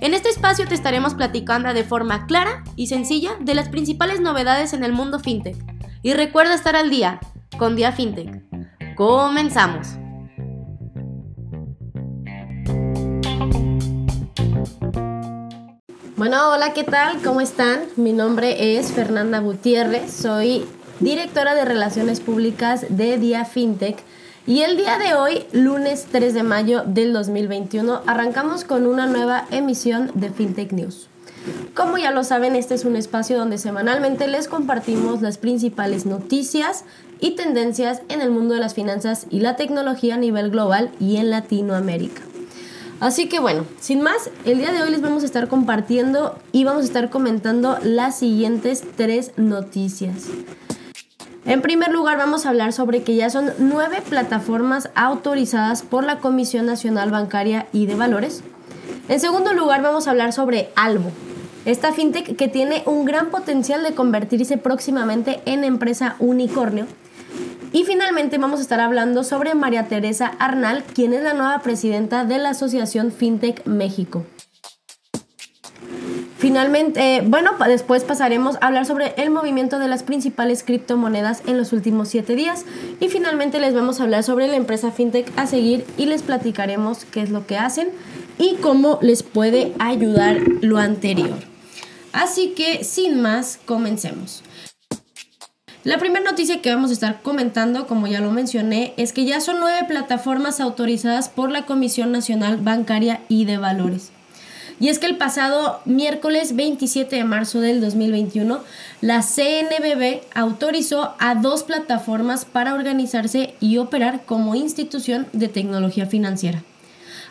En este espacio te estaremos platicando de forma clara y sencilla de las principales novedades en el mundo FinTech. Y recuerda estar al día con Dia FinTech. Comenzamos. Bueno, hola, ¿qué tal? ¿Cómo están? Mi nombre es Fernanda Gutiérrez, soy directora de Relaciones Públicas de Dia FinTech. Y el día de hoy, lunes 3 de mayo del 2021, arrancamos con una nueva emisión de FinTech News. Como ya lo saben, este es un espacio donde semanalmente les compartimos las principales noticias y tendencias en el mundo de las finanzas y la tecnología a nivel global y en Latinoamérica. Así que bueno, sin más, el día de hoy les vamos a estar compartiendo y vamos a estar comentando las siguientes tres noticias. En primer lugar, vamos a hablar sobre que ya son nueve plataformas autorizadas por la Comisión Nacional Bancaria y de Valores. En segundo lugar, vamos a hablar sobre Albo, esta fintech que tiene un gran potencial de convertirse próximamente en empresa unicornio. Y finalmente vamos a estar hablando sobre María Teresa Arnal, quien es la nueva presidenta de la Asociación FinTech México. Finalmente, bueno, después pasaremos a hablar sobre el movimiento de las principales criptomonedas en los últimos siete días. Y finalmente les vamos a hablar sobre la empresa FinTech a seguir y les platicaremos qué es lo que hacen y cómo les puede ayudar lo anterior. Así que, sin más, comencemos. La primera noticia que vamos a estar comentando, como ya lo mencioné, es que ya son nueve plataformas autorizadas por la Comisión Nacional Bancaria y de Valores. Y es que el pasado miércoles 27 de marzo del 2021, la CNBB autorizó a dos plataformas para organizarse y operar como institución de tecnología financiera.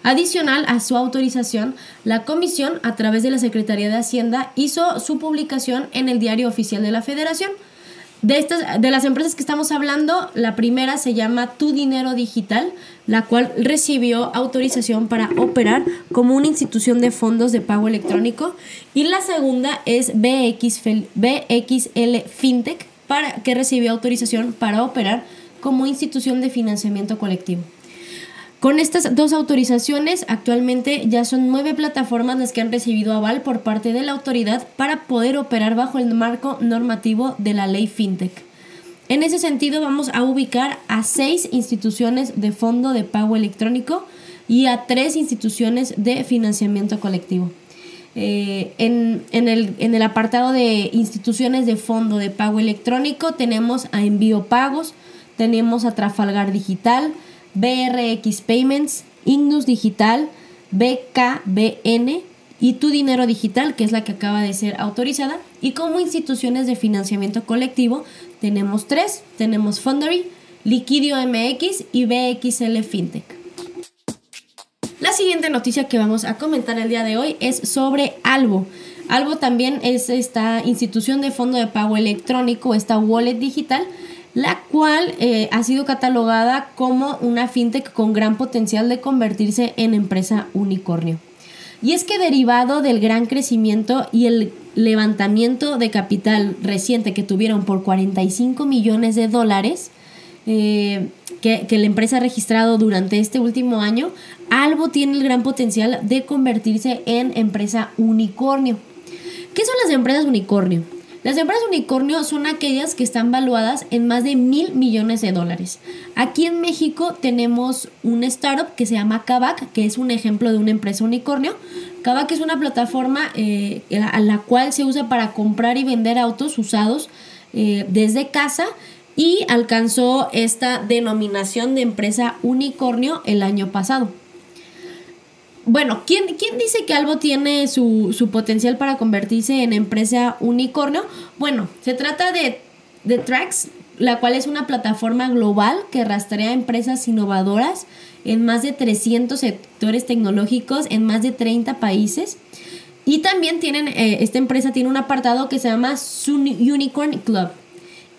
Adicional a su autorización, la comisión, a través de la Secretaría de Hacienda, hizo su publicación en el Diario Oficial de la Federación, de, estas, de las empresas que estamos hablando, la primera se llama Tu Dinero Digital, la cual recibió autorización para operar como una institución de fondos de pago electrónico. Y la segunda es BXL FinTech, para, que recibió autorización para operar como institución de financiamiento colectivo. Con estas dos autorizaciones, actualmente ya son nueve plataformas las que han recibido aval por parte de la autoridad para poder operar bajo el marco normativo de la ley FinTech. En ese sentido, vamos a ubicar a seis instituciones de fondo de pago electrónico y a tres instituciones de financiamiento colectivo. Eh, en, el, en el apartado de instituciones de fondo de pago electrónico tenemos a Envío Pagos, tenemos a Trafalgar Digital, BRX Payments, Ignus Digital, BKBN y Tu Dinero Digital, que es la que acaba de ser autorizada. Y como instituciones de financiamiento colectivo tenemos tres, tenemos Fundary, Liquidio MX y BXL FinTech. La siguiente noticia que vamos a comentar el día de hoy es sobre Albo. Albo también es esta institución de fondo de pago electrónico, esta wallet digital, la cual eh, ha sido catalogada como una fintech con gran potencial de convertirse en empresa unicornio. Y es que derivado del gran crecimiento y el levantamiento de capital reciente que tuvieron por 45 millones de dólares, eh, que, que, la empresa ha registrado durante este último año, Albo tiene el gran potencial de convertirse en empresa unicornio. ¿Qué son las empresas unicornio? Las empresas unicornio son aquellas que están valuadas en más de mil millones de dólares. Aquí en México tenemos un startup que se llama Kavak, que es un ejemplo de una empresa unicornio. Kavak es una plataforma eh, a la cual se usa para comprar y vender autos usados eh, desde casa y alcanzó esta denominación de empresa unicornio el año pasado bueno, ¿quién, ¿quién, dice que Albo tiene su, su, potencial para convertirse en empresa unicornio? Bueno, se trata de, de Trax, la cual es una plataforma global que rastrea empresas innovadoras en más de 300 sectores tecnológicos en más de 30 países. Y también tienen, eh, esta empresa tiene un apartado que se llama Sun Unicorn Club.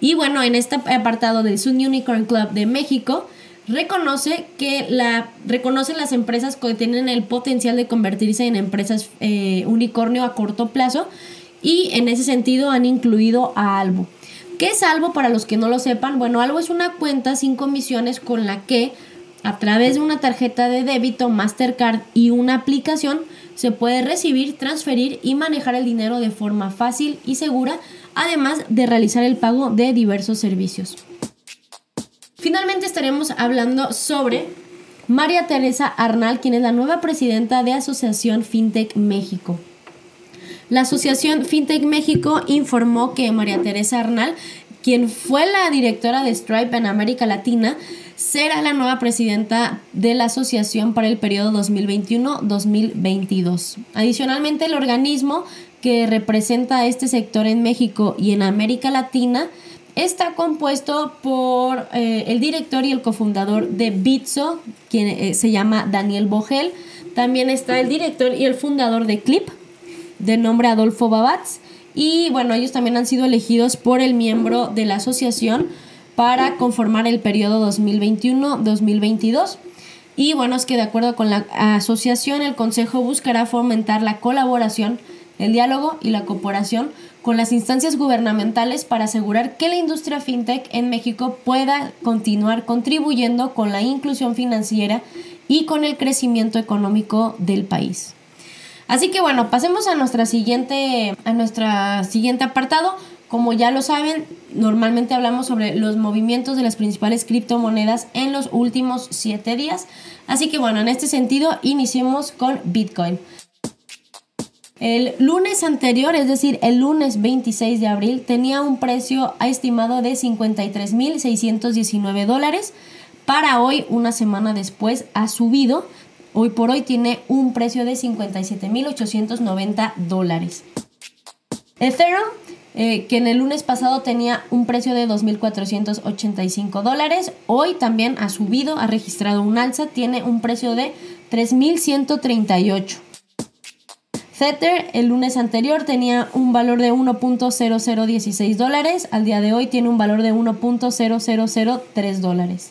Y bueno, en este apartado del Sun Unicorn Club de México, reconoce que la reconocen las empresas que tienen el potencial de convertirse en empresas eh, unicornio a corto plazo y en ese sentido han incluido a Albo. ¿Qué es Albo para los que no lo sepan? Bueno, Albo es una cuenta sin comisiones con la que a través de una tarjeta de débito Mastercard y una aplicación se puede recibir, transferir y manejar el dinero de forma fácil y segura, además de realizar el pago de diversos servicios. Finalmente estaremos hablando sobre María Teresa Arnal, quien es la nueva presidenta de Asociación FinTech México. La Asociación FinTech México informó que María Teresa Arnal, quien fue la directora de Stripe en América Latina, será la nueva presidenta de la asociación para el periodo 2021-2022. Adicionalmente, el organismo que representa este sector en México y en América Latina está compuesto por eh, el director y el cofundador de Bitso, quien eh, se llama Daniel Bogel. También está el director y el fundador de Clip, de nombre Adolfo Babatz. Y bueno, ellos también han sido elegidos por el miembro de la asociación para conformar el periodo 2021-2022. Y bueno, es que de acuerdo con la asociación, el Consejo buscará fomentar la colaboración, el diálogo y la cooperación con las instancias gubernamentales para asegurar que la industria fintech en México pueda continuar contribuyendo con la inclusión financiera y con el crecimiento económico del país. Así que bueno, pasemos a nuestra siguiente a nuestra siguiente apartado, como ya lo saben, normalmente hablamos sobre los movimientos de las principales criptomonedas en los últimos 7 días. Así que bueno, en este sentido, iniciemos con Bitcoin. El lunes anterior, es decir, el lunes 26 de abril, tenía un precio estimado de 53.619 dólares. Para hoy, una semana después, ha subido. Hoy por hoy tiene un precio de 57.890 dólares. Ethereum eh, que en el lunes pasado tenía un precio de 2.485 dólares. Hoy también ha subido, ha registrado un alza, tiene un precio de 3.138. Tether el lunes anterior tenía un valor de 1.0016 dólares, al día de hoy tiene un valor de 1.0003 dólares.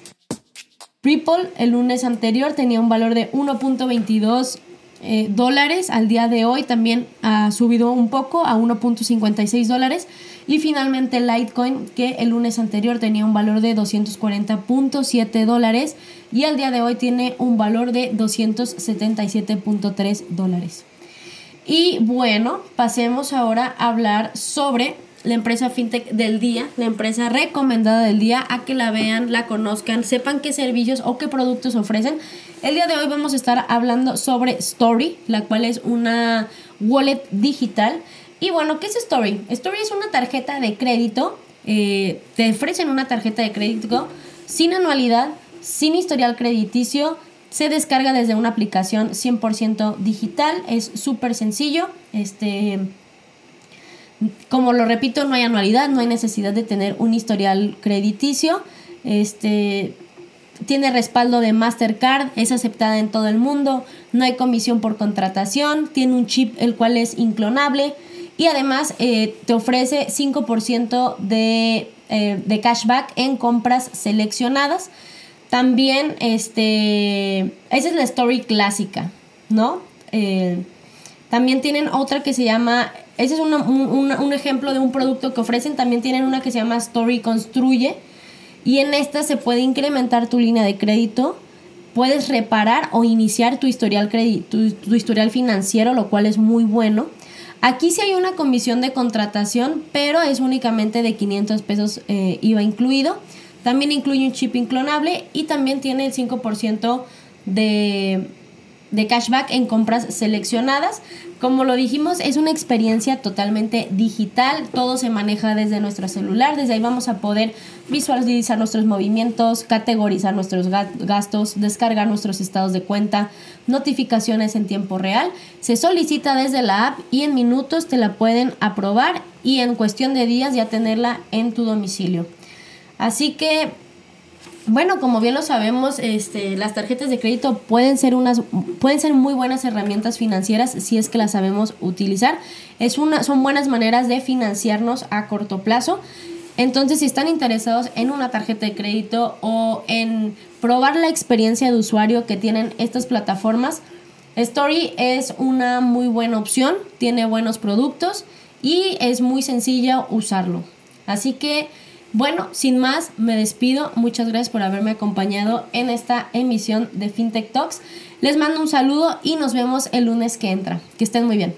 Ripple el lunes anterior tenía un valor de 1.22 eh, dólares. Al día de hoy también ha subido un poco a 1.56 dólares. Y finalmente Litecoin, que el lunes anterior tenía un valor de 240.7 dólares y al día de hoy tiene un valor de 277.3 dólares. Y bueno, pasemos ahora a hablar sobre la empresa fintech del día, la empresa recomendada del día, a que la vean, la conozcan, sepan qué servicios o qué productos ofrecen. El día de hoy vamos a estar hablando sobre Story, la cual es una wallet digital. Y bueno, ¿qué es Story? Story es una tarjeta de crédito, eh, te ofrecen una tarjeta de crédito sin anualidad, sin historial crediticio, se descarga desde una aplicación 100% digital, es súper sencillo, este como lo repito, no hay anualidad, no hay necesidad de tener un historial crediticio. Este tiene respaldo de Mastercard, es aceptada en todo el mundo, no hay comisión por contratación, tiene un chip el cual es inclonable y además eh, te ofrece 5% de, eh, de, cashback en compras seleccionadas. También, este, esa es la story clásica, ¿no? Eh, también tienen otra que se llama ese es un, ejemplo de un producto que ofrecen. También tienen una que se llama Story Construye. Y en esta se puede incrementar tu línea de crédito. Puedes reparar o iniciar tu historial, tu, historial financiero, lo cual es muy bueno. Aquí sí hay una comisión de contratación, pero es únicamente de 500 pesos eh, IVA incluido. También incluye un chip inclonable y también tiene el 5% de, de cashback en compras seleccionadas. Como lo dijimos, es una experiencia totalmente digital, todo se maneja desde nuestro celular, desde ahí vamos a poder visualizar nuestros movimientos, categorizar nuestros gastos, descargar nuestros estados de cuenta, notificaciones en tiempo real. Se solicita desde la app y en minutos te la pueden aprobar y en cuestión de días ya tenerla en tu domicilio. Así que bueno, como bien lo sabemos, este, las tarjetas de crédito pueden ser unas, pueden ser muy buenas herramientas financieras si es que las sabemos utilizar. Es una, son buenas maneras de financiarnos a corto plazo. Entonces, si están interesados en una tarjeta de crédito o en probar la experiencia de usuario que tienen estas plataformas, Story es una muy buena opción, tiene buenos productos y es muy sencilla usarlo. Así que, bueno, sin más, me despido. Muchas gracias por haberme acompañado en esta emisión de FinTech Talks. Les mando un saludo y nos vemos el lunes que entra. Que estén muy bien.